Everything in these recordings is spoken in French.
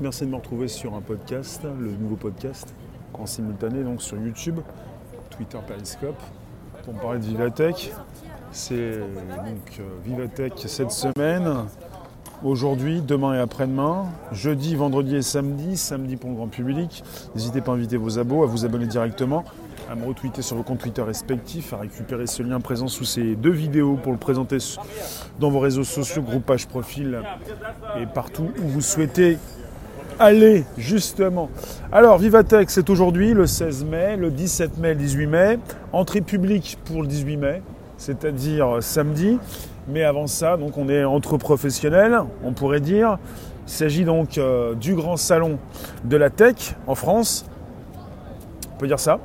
merci de me retrouver sur un podcast, le nouveau podcast, en simultané donc sur YouTube, Twitter, Periscope, pour me parler de Vivatech. C'est donc euh, Vivatech cette semaine, aujourd'hui, demain et après-demain, jeudi, vendredi et samedi, samedi pour le grand public. N'hésitez pas à inviter vos abos, à vous abonner directement, à me retweeter sur vos comptes Twitter respectifs, à récupérer ce lien présent sous ces deux vidéos pour le présenter dans vos réseaux sociaux, groupage, profil et partout où vous souhaitez aller justement. Alors Vivatech c'est aujourd'hui le 16 mai, le 17 mai, le 18 mai, entrée publique pour le 18 mai, c'est-à-dire samedi. Mais avant ça, donc on est entre professionnels, on pourrait dire. Il s'agit donc euh, du grand salon de la tech en France. On peut dire ça.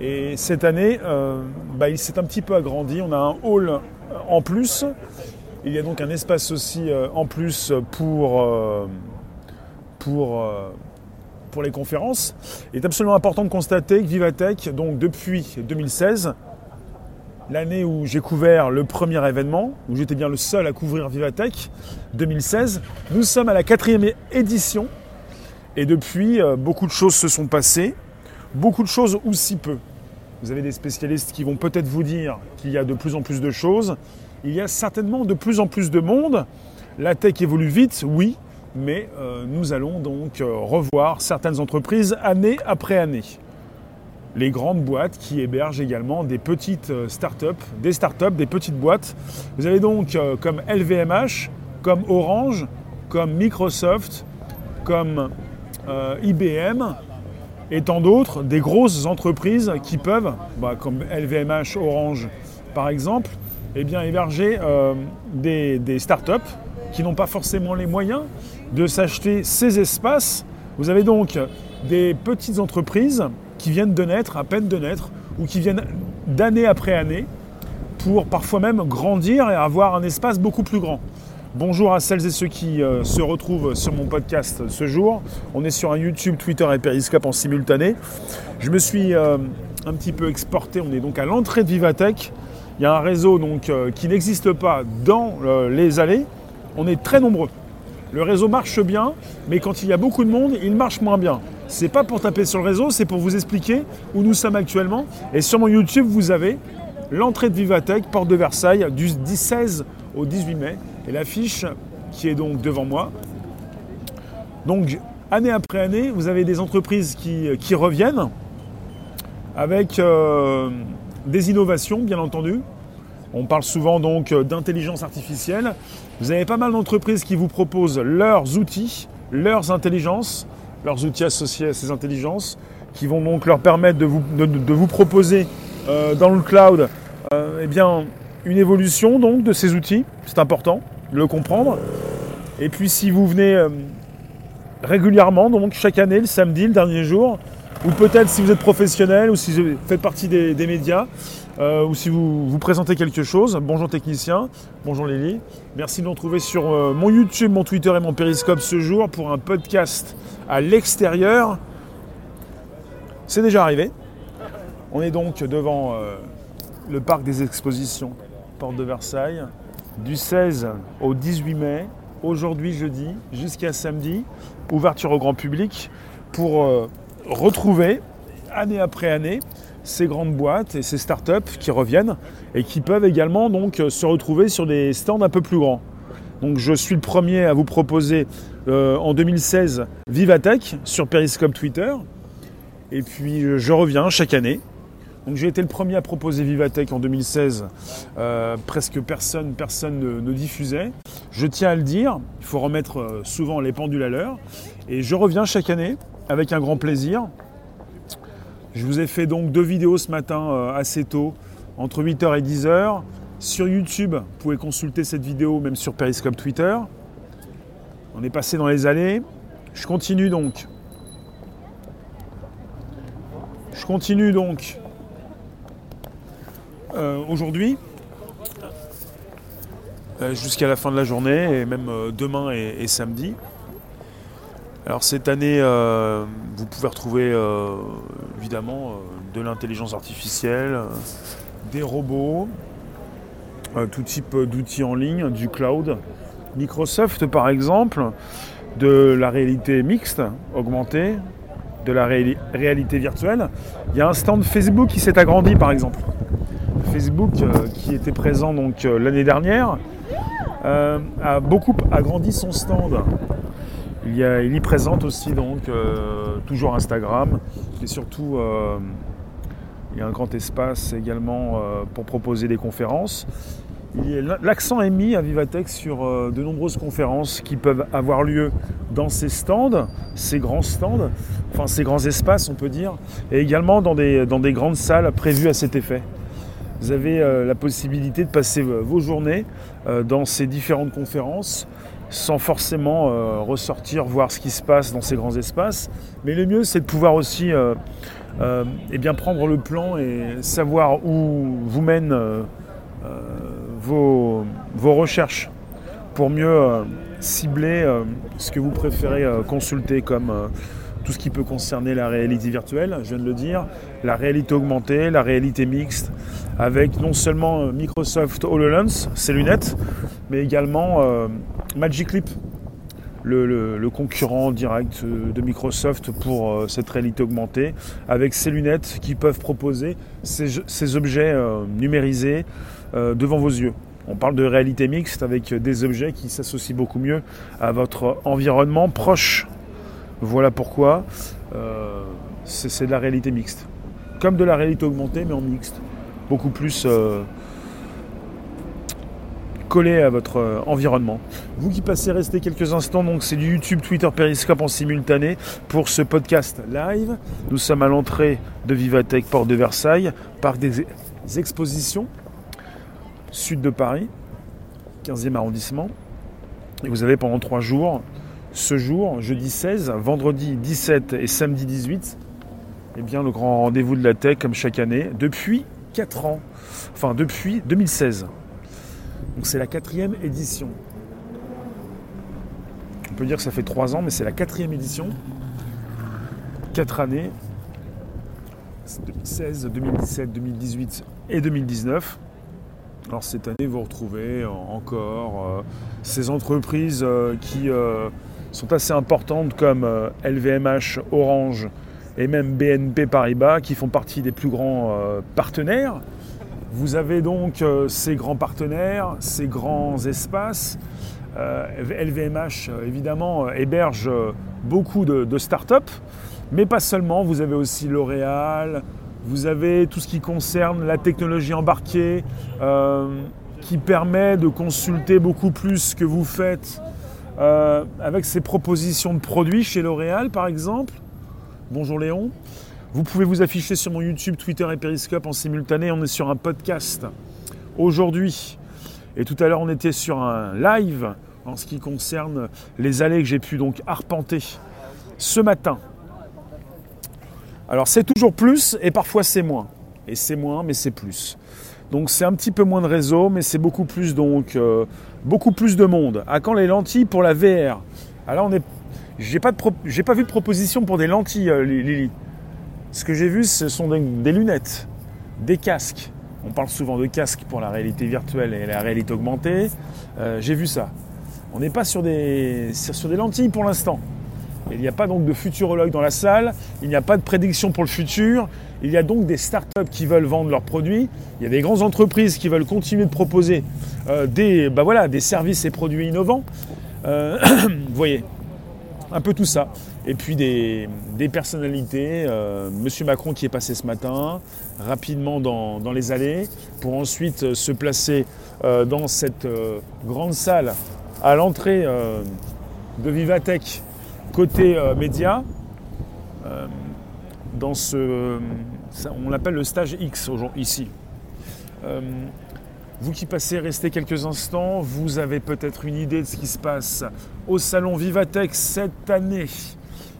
Et cette année, euh, bah, il s'est un petit peu agrandi. On a un hall en plus. Il y a donc un espace aussi euh, en plus pour, pour, pour les conférences. Il est absolument important de constater que Vivatech, donc depuis 2016, l'année où j'ai couvert le premier événement, où j'étais bien le seul à couvrir Vivatech, 2016. Nous sommes à la quatrième édition et depuis, euh, beaucoup de choses se sont passées, beaucoup de choses ou si peu. Vous avez des spécialistes qui vont peut-être vous dire qu'il y a de plus en plus de choses. Il y a certainement de plus en plus de monde. La tech évolue vite, oui, mais euh, nous allons donc euh, revoir certaines entreprises année après année les grandes boîtes qui hébergent également des petites euh, startups, des startups, des petites boîtes. Vous avez donc comme LVMH, comme Orange, comme Microsoft, comme IBM et tant d'autres, des grosses entreprises qui peuvent, bah, comme LVMH, Orange par exemple, eh héberger des startups qui n'ont pas forcément les moyens de s'acheter ces espaces. Vous avez donc des petites entreprises qui viennent de naître, à peine de naître, ou qui viennent d'année après année, pour parfois même grandir et avoir un espace beaucoup plus grand. Bonjour à celles et ceux qui euh, se retrouvent sur mon podcast ce jour. On est sur un YouTube, Twitter et Periscope en simultané. Je me suis euh, un petit peu exporté. On est donc à l'entrée de Vivatech. Il y a un réseau donc, euh, qui n'existe pas dans les allées. On est très nombreux. Le réseau marche bien, mais quand il y a beaucoup de monde, il marche moins bien. C'est pas pour taper sur le réseau, c'est pour vous expliquer où nous sommes actuellement. Et sur mon YouTube, vous avez l'entrée de Vivatech, porte de Versailles, du 16 au 18 mai. Et l'affiche qui est donc devant moi. Donc, année après année, vous avez des entreprises qui, reviennent avec euh, des innovations, bien entendu. On parle souvent donc d'intelligence artificielle. Vous avez pas mal d'entreprises qui vous proposent leurs outils, leurs intelligences, leurs outils associés à ces intelligences, qui vont donc leur permettre de vous, proposer euh, dans le cloud euh, eh une évolution donc, de ces outils. C'est important de le comprendre. Et puis si vous venez euh, régulièrement, donc chaque année, le samedi, le dernier jour, ou peut-être si vous êtes professionnel ou si vous faites partie des, médias, ou si vous, vous présentez quelque chose. Bonjour technicien, bonjour Lily. Merci de nous retrouver sur mon YouTube, mon Twitter et mon Periscope ce jour pour un podcast à l'extérieur. C'est déjà arrivé. On est donc devant euh, le parc des expositions, porte de Versailles, du 16 au 18 mai, aujourd'hui jeudi, jusqu'à samedi, ouverture au grand public, pour euh, retrouver, année après année, ces grandes boîtes et ces startups qui reviennent et qui peuvent également donc se retrouver sur des stands un peu plus grands. Donc je suis le premier à vous proposer euh, en 2016 Vivatech sur Periscope Twitter. Et puis euh, je reviens chaque année. Donc j'ai été le premier à proposer Vivatech en 2016. Euh, presque personne, personne ne, diffusait. Je tiens à le dire, il faut remettre souvent les pendules à l'heure. Et je reviens chaque année avec un grand plaisir. Je vous ai fait donc deux vidéos ce matin assez tôt, entre 8h et 10h. Sur YouTube, vous pouvez consulter cette vidéo, même sur Periscope Twitter. On est passé dans les allées. Je continue donc. Je continue donc euh, aujourd'hui euh, jusqu'à la fin de la journée et même euh, demain et, samedi. Alors cette année, vous pouvez retrouver évidemment de l'intelligence artificielle, des robots, tout type d'outils en ligne, du cloud. Microsoft, par exemple, de la réalité mixte, augmentée, de la réalité virtuelle. Il y a un stand Facebook qui s'est agrandi par exemple. Facebook euh, qui était présent donc euh, l'année dernière euh, a beaucoup agrandi son stand. Il y, présente aussi donc toujours Instagram et surtout il y a un grand espace également pour proposer des conférences. L'accent est mis à Vivatech sur de nombreuses conférences qui peuvent avoir lieu dans ces stands, ces grands stands, enfin ces grands espaces on peut dire, et également dans des grandes salles prévues à cet effet. Vous avez euh, la possibilité de passer euh, vos journées dans ces différentes conférences sans forcément ressortir, voir ce qui se passe dans ces grands espaces. Mais le mieux, c'est de pouvoir aussi eh bien, prendre le plan et savoir où vous mène vos, recherches pour mieux euh, cibler euh, ce que vous préférez euh, consulter comme tout ce qui peut concerner la réalité virtuelle, je viens de le dire, la réalité augmentée, la réalité mixte, avec non seulement Microsoft HoloLens, ses lunettes, mais également Magic Leap, le, concurrent direct de Microsoft pour cette réalité augmentée, avec ses lunettes qui peuvent proposer ces objets numérisés, euh, devant vos yeux. On parle de réalité mixte avec des objets qui s'associent beaucoup mieux à votre environnement proche. Voilà pourquoi euh, c'est de la réalité mixte. Comme de la réalité augmentée, mais en mixte. Beaucoup plus euh, collé à votre environnement. Vous qui passez rester quelques instants, donc c'est du YouTube, Twitter, Periscope en simultané pour ce podcast live. Nous sommes à l'entrée de Vivatech, porte de Versailles, parc des expositions sud de Paris, 15e arrondissement. Et vous avez pendant trois jours, ce jour, jeudi 16, vendredi 17 et samedi 18, eh bien, le grand rendez-vous de la tech, comme chaque année, depuis 4 ans, enfin depuis 2016. Donc c'est la quatrième édition. On peut dire que ça fait 3 ans, mais c'est la quatrième édition. 4 années. 2016, 2017, 2018 et 2019. Alors cette année, vous retrouvez encore euh, ces entreprises euh, qui euh, sont assez importantes comme LVMH, Orange et même BNP Paribas qui font partie des plus grands partenaires. Vous avez donc ces grands partenaires, ces grands espaces. LVMH, évidemment, héberge beaucoup de, startups, mais pas seulement. Vous avez aussi L'Oréal, vous avez tout ce qui concerne la technologie embarquée, euh, qui permet de consulter beaucoup plus que vous faites euh, avec ces propositions de produits chez L'Oréal, par exemple. Bonjour Léon. Vous pouvez vous afficher sur mon YouTube, Twitter et Periscope en simultané. On est sur un podcast aujourd'hui. Et tout à l'heure, on était sur un live en ce qui concerne les allées que j'ai pu donc arpenter ce matin alors c'est toujours plus et parfois c'est moins. Et c'est moins, mais c'est plus. Donc c'est un petit peu moins de réseau, mais c'est beaucoup plus donc euh, beaucoup plus de monde. À quand les lentilles pour la VR Alors on est, j'ai pas j'ai pas vu de proposition pour des lentilles, euh, Lily. Ce que j'ai vu, ce sont des, lunettes, des casques. On parle souvent de casques pour la réalité virtuelle et la réalité augmentée. Euh, j'ai vu ça. On n'est pas sur des, sur des lentilles pour l'instant. Il n'y a pas donc de futurologue dans la salle, il n'y a pas de prédiction pour le futur, il y a donc des startups qui veulent vendre leurs produits, il y a des grandes entreprises qui veulent continuer de proposer euh, des, bah voilà, des services et produits innovants. Vous voyez, un peu tout ça. Et puis des, personnalités, euh, Monsieur Macron qui est passé ce matin, rapidement dans, les allées, pour ensuite se placer dans cette grande salle à l'entrée de Vivatech Côté euh, média, euh, dans ce, on l'appelle le stage X ici. Euh, vous qui passez, restez quelques instants, vous avez peut-être une idée de ce qui se passe au salon Vivatech cette année.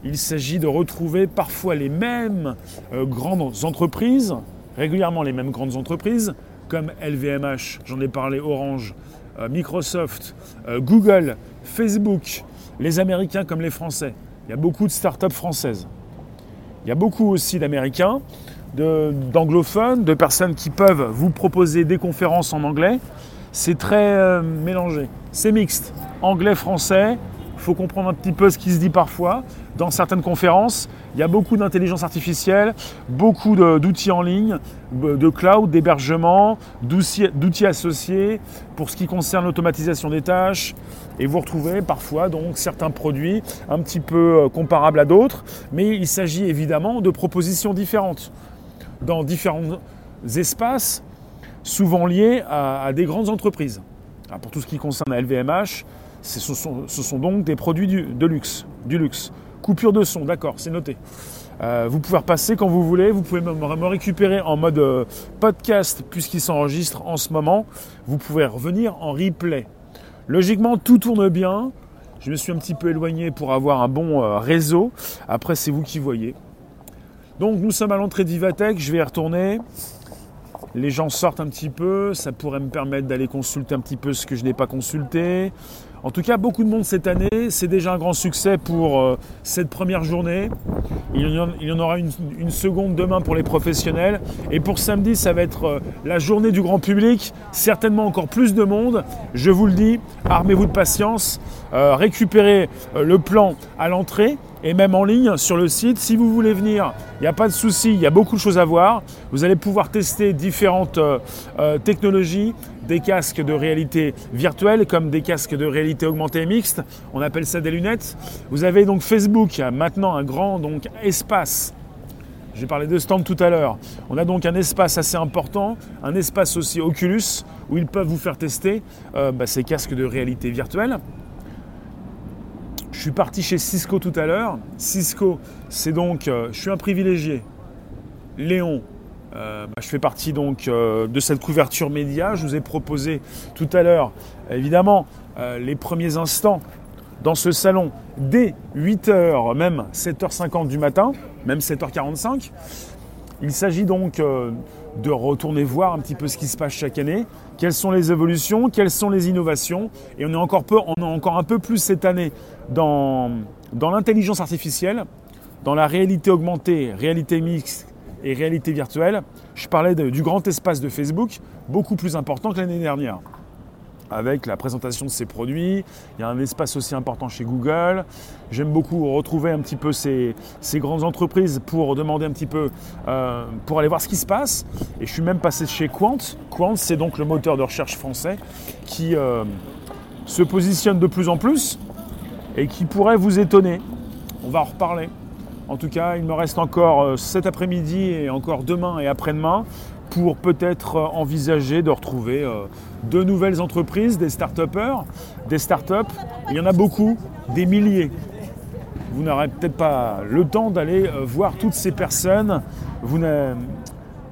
Il s'agit de retrouver parfois les mêmes grandes entreprises, régulièrement les mêmes grandes entreprises, comme LVMH, j'en ai parlé, Orange, Microsoft, Google, Facebook, les Américains comme les Français. Il y a beaucoup de startups françaises. Il y a beaucoup aussi d'Américains, d'anglophones, de, personnes qui peuvent vous proposer des conférences en anglais. C'est très euh, mélangé. C'est mixte. Anglais, français, faut comprendre un petit peu ce qui se dit parfois. Dans certaines conférences, il y a beaucoup d'intelligence artificielle, beaucoup d'outils en ligne, de cloud, d'hébergement, d'outils associés pour ce qui concerne l'automatisation des tâches. Et vous retrouvez parfois donc certains produits un petit peu euh, comparables à d'autres, mais il s'agit évidemment de propositions différentes dans différents espaces, souvent liés à, des grandes entreprises. pour tout ce qui concerne la LVMH, ce sont, donc des produits de luxe, du luxe. Coupure de son, d'accord, c'est noté. Euh, vous pouvez repasser quand vous voulez, vous pouvez me, récupérer en mode euh, podcast puisqu'il s'enregistre en ce moment. Vous pouvez revenir en replay. Logiquement, tout tourne bien. Je me suis un petit peu éloigné pour avoir un bon euh, réseau. Après, c'est vous qui voyez. Donc, nous sommes à l'entrée d'Ivatech. Je vais y retourner. Les gens sortent un petit peu. Ça pourrait me permettre d'aller consulter un petit peu ce que je n'ai pas consulté. En tout cas, beaucoup de monde cette année. C'est déjà un grand succès pour euh, cette première journée. Il y en, aura une, seconde demain pour les professionnels. Et pour samedi, ça va être euh, la journée du grand public. Certainement encore plus de monde. Je vous le dis, armez-vous de patience. Euh, récupérez le plan à l'entrée et même en ligne sur le site. Si vous voulez venir, il n'y a pas de souci, il y a beaucoup de choses à voir. Vous allez pouvoir tester différentes technologies, des casques de réalité virtuelle comme des casques de réalité augmentée mixte. On appelle ça des lunettes. Vous avez donc Facebook, maintenant un grand espace. J'ai parlé de stand tout à l'heure. On a donc un espace assez important, un espace aussi Oculus où ils peuvent vous faire tester euh, bah, ces casques de réalité virtuelle. Suis parti chez Cisco tout à l'heure. Cisco, c'est donc, euh, je suis un privilégié. Léon, euh, bah, je fais partie donc euh, de cette couverture média. Je vous ai proposé tout à l'heure, évidemment, les premiers instants dans ce salon dès 8h, même 7h50 du matin, même 7h45. Il s'agit donc de retourner voir un petit peu ce qui se passe chaque année, quelles sont les évolutions, quelles sont les innovations? Et on est encore, encore un peu plus cette année dans l'intelligence artificielle, dans la réalité augmentée, réalité mixte et réalité virtuelle, je parlais du grand espace de Facebook, beaucoup plus important que l'année dernière. Avec la présentation de ses produits, il y a un espace aussi important chez Google. J'aime beaucoup retrouver un petit peu ces, grandes entreprises pour demander un petit peu, euh, pour aller voir ce qui se passe. Et je suis même passé chez Quant. Quant, c'est donc le moteur de recherche français qui euh, se positionne de plus en plus et qui pourrait vous étonner. On va en reparler. En tout cas, il me reste encore euh, cet après-midi et encore demain et après-demain pour peut-être euh, envisager de retrouver euh, de nouvelles entreprises, des start-upers, des start-up. Il y en a beaucoup, des milliers. Vous n'aurez peut-être pas le temps d'aller voir toutes ces personnes. Vous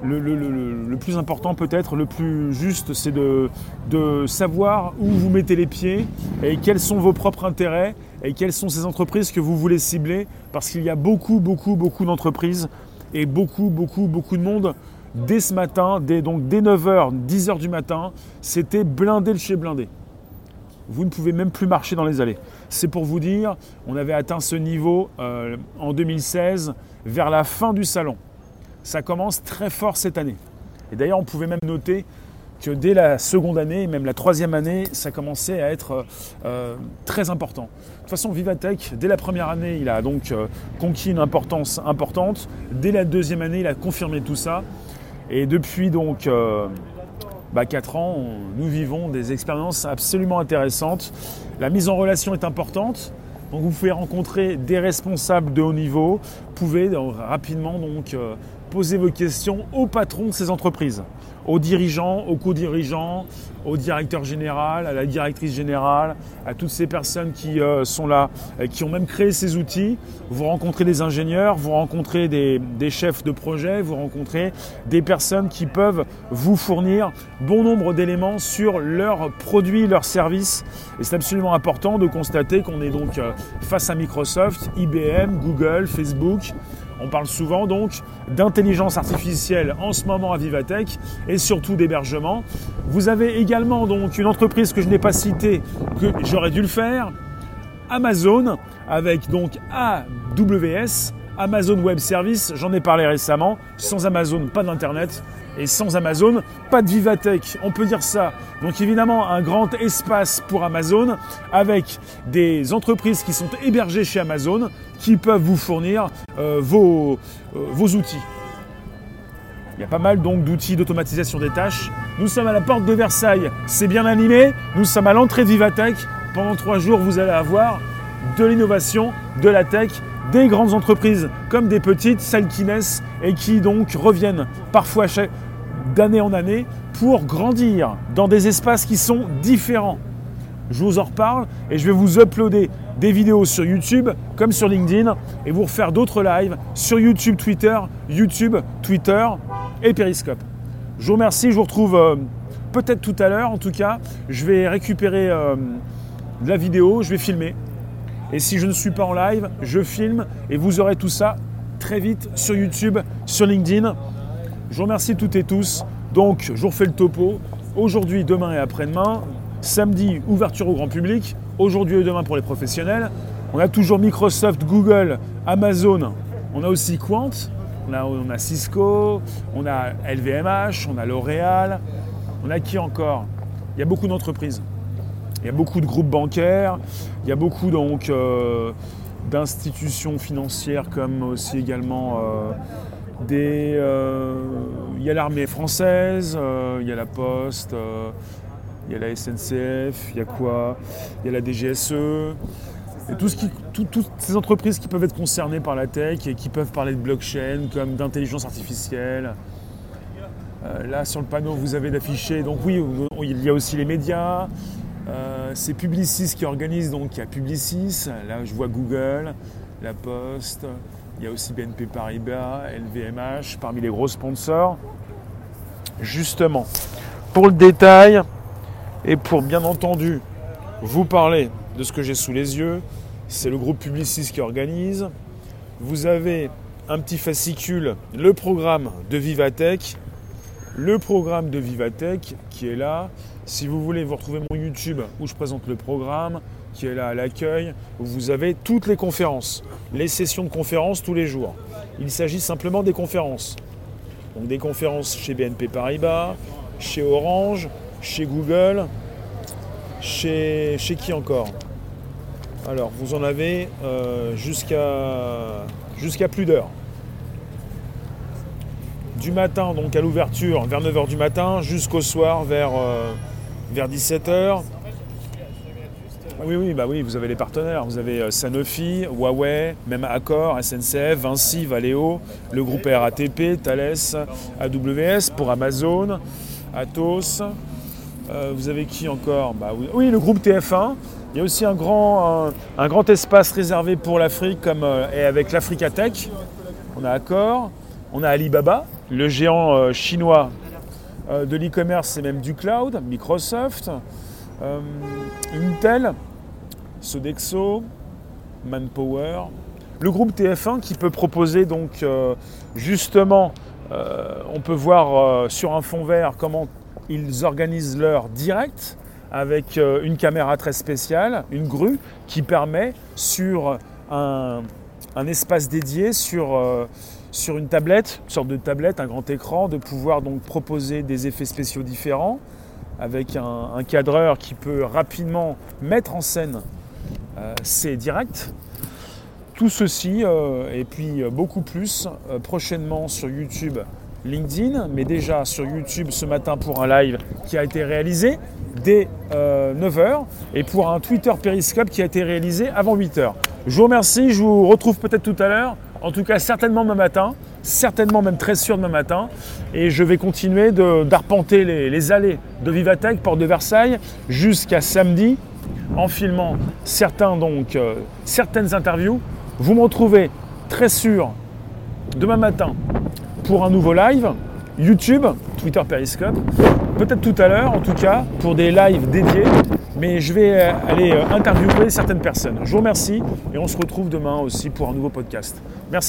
le, plus important peut-être, le plus juste, c'est de, de, savoir où vous mettez les pieds et quels sont vos propres intérêts et quelles sont ces entreprises que vous voulez cibler parce qu'il y a beaucoup, beaucoup, beaucoup d'entreprises et beaucoup, beaucoup, beaucoup de monde. Dès ce matin, dès, donc dès 9h, 10h du matin, c'était blindé le chez blindé. Vous ne pouvez même plus marcher dans les allées. C'est pour vous dire, on avait atteint ce niveau euh, en 2016 vers la fin du salon. Ça commence très fort cette année. Et d'ailleurs, on pouvait même noter que dès la seconde année, même la troisième année, ça commençait à être euh, très important. De toute façon, Vivatech, dès la première année, il a donc euh, conquis une importance importante. Dès la deuxième année, il a confirmé tout ça. Et depuis donc euh, bah, 4 ans, nous vivons des expériences absolument intéressantes. La mise en relation est importante. Donc vous pouvez rencontrer des responsables de haut niveau. Vous pouvez rapidement donc poser vos questions au patron de ces entreprises aux dirigeants, aux co-dirigeants, au directeur général, à la directrice générale, à toutes ces personnes qui euh, sont là, qui ont même créé ces outils. Vous rencontrez des ingénieurs, vous rencontrez des, chefs de projet, vous rencontrez des personnes qui peuvent vous fournir bon nombre d'éléments sur leurs produits, leurs services. Et c'est absolument important de constater qu'on est donc euh, face à Microsoft, IBM, Google, Facebook, on parle souvent donc d'intelligence artificielle en ce moment à Vivatech et surtout d'hébergement. Vous avez également donc une entreprise que je n'ai pas citée, que j'aurais dû le faire, Amazon, avec donc AWS, Amazon Web Service, j'en ai parlé récemment. Sans Amazon, pas d'Internet. Et sans Amazon, pas de Vivatech, on peut dire ça. Donc évidemment, un grand espace pour Amazon avec des entreprises qui sont hébergées chez Amazon qui peuvent vous fournir euh, vos, euh, vos outils. Il y a pas mal donc d'outils d'automatisation des tâches. Nous sommes à la porte de Versailles, c'est bien animé. Nous sommes à l'entrée de Vivatech. Pendant trois jours, vous allez avoir de l'innovation, de la tech, des grandes entreprises comme des petites, celles qui naissent et qui donc reviennent parfois d'année en année pour grandir dans des espaces qui sont différents. Je vous en reparle et je vais vous uploader des vidéos sur YouTube comme sur LinkedIn et vous refaire d'autres lives sur YouTube, Twitter, YouTube, Twitter et Periscope. Je vous remercie, je vous retrouve euh, peut-être tout à l'heure en tout cas. Je vais récupérer euh, la vidéo, je vais filmer et si je ne suis pas en live, je filme et vous aurez tout ça très vite sur YouTube, sur LinkedIn. Je vous remercie toutes et tous. Donc, je vous refais le topo. Aujourd'hui, demain et après-demain. Samedi, ouverture au grand public. Aujourd'hui et demain pour les professionnels. On a toujours Microsoft, Google, Amazon. On a aussi Quant. On a, Cisco. On a LVMH. On a L'Oréal. On a qui encore? Il y a beaucoup d'entreprises. Il y a beaucoup de groupes bancaires, il y a beaucoup donc euh, d'institutions financières comme aussi également euh, des. Euh, il y a l'armée française, il y a la Poste, y a la SNCF, il y a quoi? Il y a la DGSE. Et tout ce qui, toutes ces entreprises qui peuvent être concernées par la tech et qui peuvent parler de blockchain comme d'intelligence artificielle. là sur le panneau vous avez d'afficher, donc oui, il y a aussi les médias, euh, c'est Publicis qui organise, donc il y a Publicis, là je vois Google, La Poste, il y a aussi BNP Paribas, LVMH, parmi les gros sponsors. Justement, pour le détail et pour bien entendu vous parler de ce que j'ai sous les yeux, c'est le groupe Publicis qui organise. Vous avez un petit fascicule, le programme de Vivatech, le programme de Vivatech qui est là, si vous voulez, vous retrouvez mon YouTube où je présente le programme qui est là à l'accueil, où vous avez toutes les conférences, les sessions de conférences tous les jours. Il s'agit simplement des conférences. Donc des conférences chez BNP Paribas, chez Orange, chez Google, chez, chez qui encore Alors, vous en avez euh, jusqu'à jusqu'à plus d'heures. Du matin, donc à l'ouverture, vers 9h du matin, jusqu'au soir, vers... Euh, vers 17h. Oui, oui, bah oui, vous avez les partenaires. Vous avez euh, Sanofi, Huawei, même Accor, SNCF, Vinci, Valeo, le groupe RATP, Thales, AWS pour Amazon, Atos. Euh, vous avez qui encore bah oui, le groupe TF1. Il y a aussi un grand, un, grand espace réservé pour l'Afrique comme, euh, et avec l'Africa Tech. On a Accor, on a Alibaba, le géant chinois euh, de l'e-commerce et même du cloud, Microsoft, Intel, Sodexo, Manpower, le groupe TF1 qui peut proposer donc justement, on peut voir sur un fond vert comment ils organisent leur direct avec une caméra très spéciale, une grue qui permet sur un, espace dédié, sur sur une tablette, une sorte de tablette, un grand écran, de pouvoir donc proposer des effets spéciaux différents avec un, cadreur qui peut rapidement mettre en scène euh, ses directs. Tout ceci euh, et puis beaucoup plus euh, prochainement sur YouTube, LinkedIn, mais déjà sur YouTube ce matin pour un live qui a été réalisé dès 9h et pour un Twitter Periscope qui a été réalisé avant 8h. Je vous remercie, je vous retrouve peut-être tout à l'heure en tout cas, certainement demain matin, certainement même très sûr demain matin. Et je vais continuer d'arpenter les, allées de Vivatech, porte de Versailles, jusqu'à samedi, en filmant certains, donc, euh, certaines interviews. Vous me retrouvez très sûr demain matin pour un nouveau live, YouTube, Twitter Periscope, peut-être tout à l'heure en tout cas, pour des lives dédiés mais je vais euh, aller euh, interviewer certaines personnes. Je vous remercie et on se retrouve demain aussi pour un nouveau podcast. Merci.